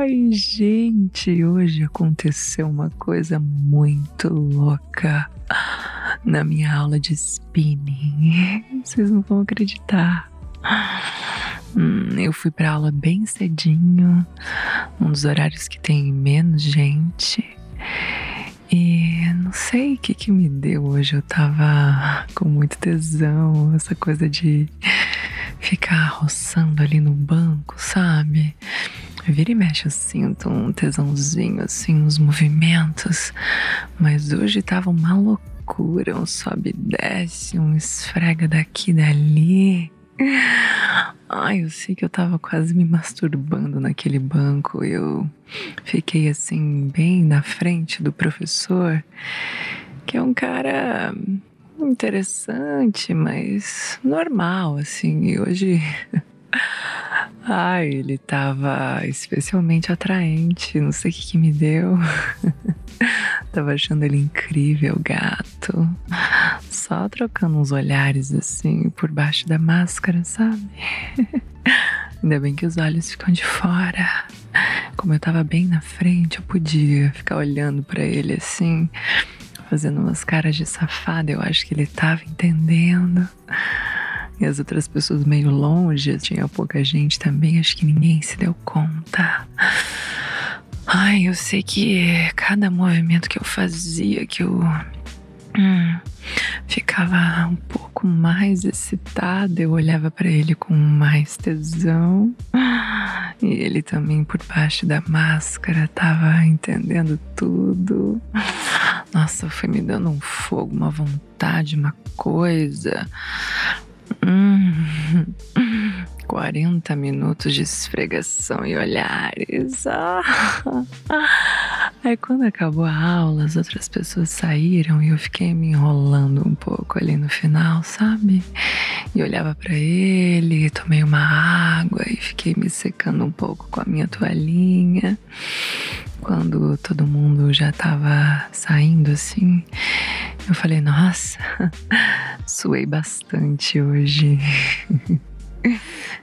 Ai, gente, hoje aconteceu uma coisa muito louca na minha aula de spinning. Vocês não vão acreditar. Hum, eu fui para aula bem cedinho, um dos horários que tem menos gente. E não sei o que, que me deu hoje. Eu tava com muito tesão, essa coisa de ficar roçando ali no banco? Vira e mexe, eu sinto um tesãozinho, assim, uns movimentos. Mas hoje tava uma loucura, um sobe e desce, um esfrega daqui e dali. Ai, eu sei que eu tava quase me masturbando naquele banco. Eu fiquei assim, bem na frente do professor, que é um cara interessante, mas normal, assim. E hoje. Ai, ele tava especialmente atraente, não sei o que, que me deu. tava achando ele incrível, gato. Só trocando uns olhares assim por baixo da máscara, sabe? Ainda bem que os olhos ficam de fora. Como eu tava bem na frente, eu podia ficar olhando para ele assim, fazendo umas caras de safada. Eu acho que ele tava entendendo. E as outras pessoas meio longe, tinha pouca gente também, acho que ninguém se deu conta. Ai, eu sei que cada movimento que eu fazia, que eu hum, ficava um pouco mais excitada, eu olhava para ele com mais tesão. E ele também, por baixo da máscara, tava entendendo tudo. Nossa, foi me dando um fogo, uma vontade, uma coisa. Hum, 40 minutos de esfregação e olhares. Ah. Aí quando acabou a aula, as outras pessoas saíram e eu fiquei me enrolando um pouco ali no final, sabe? E olhava para ele, tomei uma água e fiquei me secando um pouco com a minha toalhinha. Quando todo mundo já tava saindo assim, eu falei, nossa, suei bastante hoje.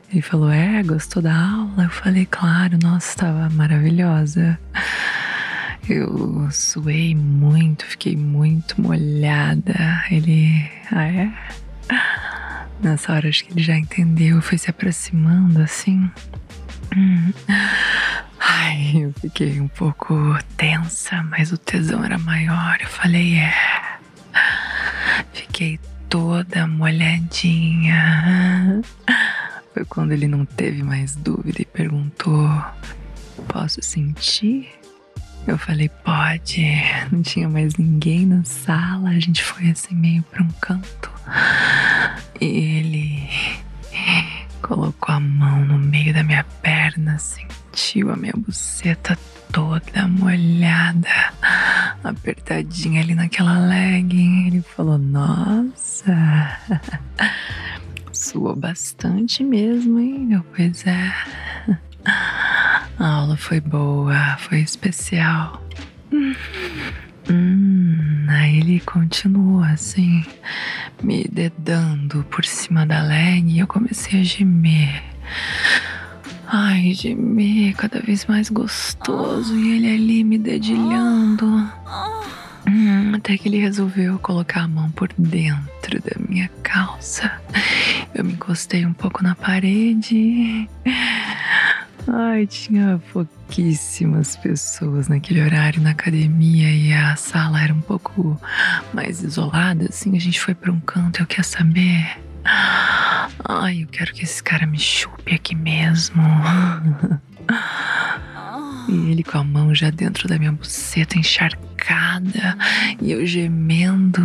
Ele falou, é, gostou da aula? Eu falei, claro, nossa, estava maravilhosa. Eu suei muito, fiquei muito molhada. Ele, ah, é? Nessa hora acho que ele já entendeu, foi se aproximando assim. Hum. Eu fiquei um pouco tensa, mas o tesão era maior. Eu falei, é. Fiquei toda molhadinha. Foi quando ele não teve mais dúvida e perguntou: Posso sentir? Eu falei: Pode. Não tinha mais ninguém na sala, a gente foi assim meio para um canto. E ele colocou a mão no meio da minha perna, sentiu a minha buceta toda molhada, apertadinha ali naquela legging. Ele falou: Nossa, suou bastante mesmo, hein? Eu, pois é. A aula foi boa, foi especial. Hum, aí ele continuou assim, me dedando por cima da leg e eu comecei a gemer. Ai, gemer cada vez mais gostoso e ele ali me dedilhando. Hum, até que ele resolveu colocar a mão por dentro da minha calça. Eu me encostei um pouco na parede. Ai, tinha pouquíssimas pessoas naquele horário na academia e a sala era um pouco mais isolada, assim. A gente foi para um canto, eu quero saber. Ai, eu quero que esse cara me chupe aqui mesmo. E ele com a mão já dentro da minha buceta encharcada e eu gemendo.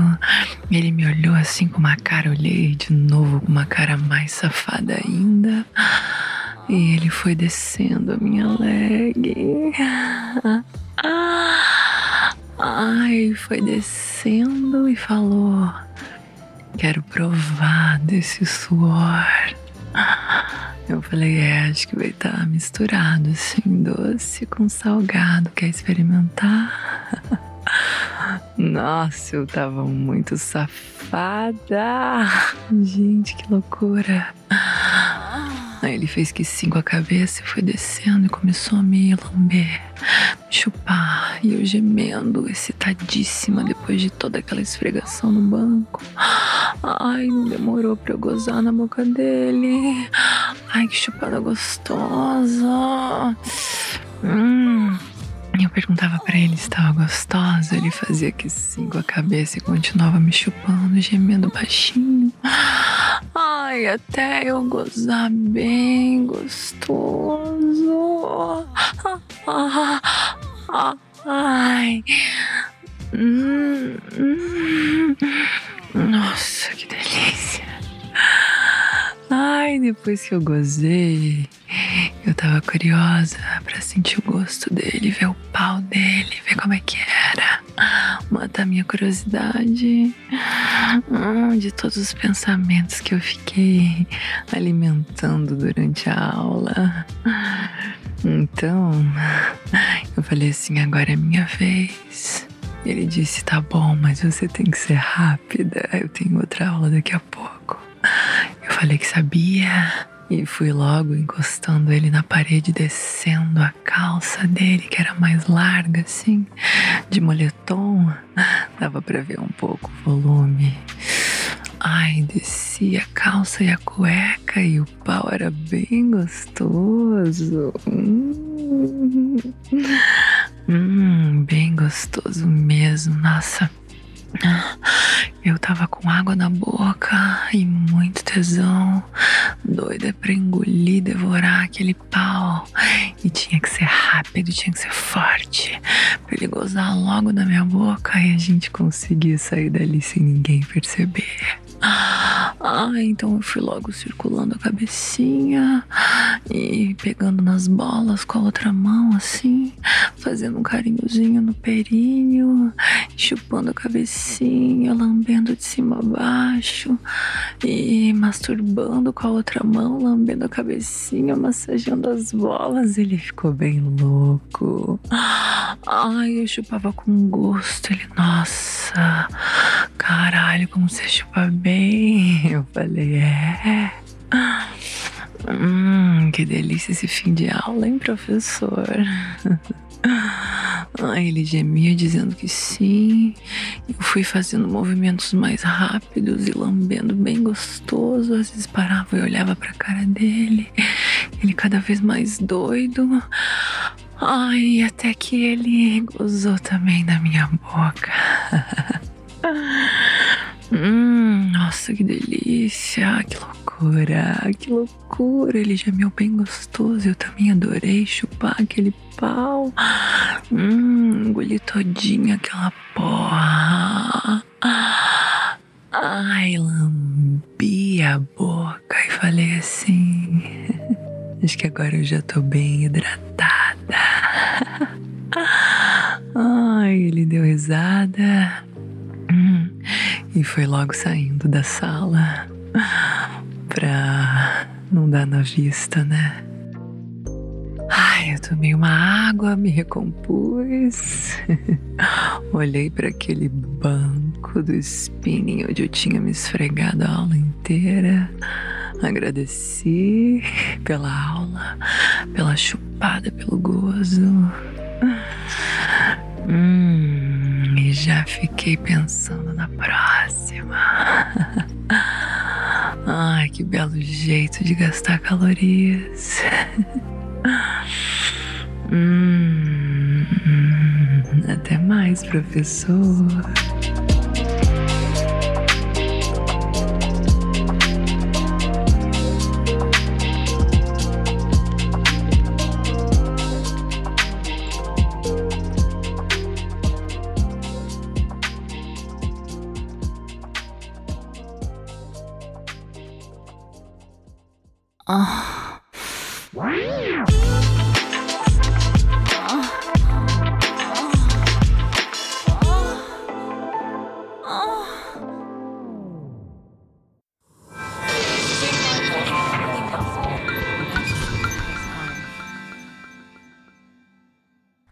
Ele me olhou assim com uma cara, olhei de novo com uma cara mais safada ainda. E ele foi descendo a minha leg. Ai, foi descendo e falou: Quero provar desse suor. Eu falei: É, acho que vai estar tá misturado assim, doce com salgado. Quer experimentar? Nossa, eu tava muito safada. Gente, que loucura. Aí ele fez que sim com a cabeça e foi descendo e começou a me lamber, me chupar. E eu gemendo, excitadíssima depois de toda aquela esfregação no banco. Ai, não demorou pra eu gozar na boca dele. Ai, que chupada gostosa. Hum. Eu perguntava para ele se estava gostosa, ele fazia que sim com a cabeça e continuava me chupando, gemendo baixinho. Ai, até eu gozar bem gostoso. Ai. Hum, hum. Nossa, que delícia. Ai, depois que eu gozei, eu tava curiosa para sentir o gosto dele, ver o pau dele, ver como é que era. Matar minha curiosidade hum, de todos os pensamentos que eu fiquei alimentando durante a aula. Então, eu falei assim: agora é minha vez. Ele disse: tá bom, mas você tem que ser rápida. Eu tenho outra aula daqui a pouco. Eu falei que sabia. E fui logo encostando ele na parede, descendo a calça dele, que era mais larga, assim, de moletom. Dava para ver um pouco o volume. Ai, desci a calça e a cueca e o pau era bem gostoso. Hum, hum bem gostoso mesmo. Nossa, eu tava com água na boca e muito tesão, doida pra engolir, devorar aquele pau. E tinha que ser rápido, tinha que ser forte, pra ele gozar logo na minha boca e a gente conseguir sair dali sem ninguém perceber. Ah, então eu fui logo circulando a cabecinha e pegando nas bolas com a outra mão, assim, fazendo um carinhozinho no períneo, chupando a cabecinha, lambendo de cima a baixo e masturbando com a outra mão, lambendo a cabecinha, massageando as bolas. Ele ficou bem louco. Ai, eu chupava com gosto. Ele, nossa, caralho, como você chupa bem. Eu falei, é. Hum, que delícia esse fim de aula, hein, professor? Ai, ele gemia dizendo que sim. Eu fui fazendo movimentos mais rápidos e lambendo bem gostoso. Às vezes parava e olhava pra cara dele. Ele cada vez mais doido. Ai, até que ele gozou também da minha boca. hum, nossa, que delícia, que loucura, que loucura. Ele gemeu bem gostoso. Eu também adorei chupar aquele pau. Hum, engoli todinha aquela porra. Ai, lambi a boca e falei assim. Acho que agora eu já tô bem hidratada. Ai, ele deu risada e foi logo saindo da sala pra não dar na vista, né? Ai, eu tomei uma água, me recompus. Olhei para aquele banco do spinning onde eu tinha me esfregado a aula inteira. Agradeci pela aula, pela chupada, pelo gozo. Hum, já fiquei pensando na próxima. Ai, que belo jeito de gastar calorias. hum, até mais, professor. Wow.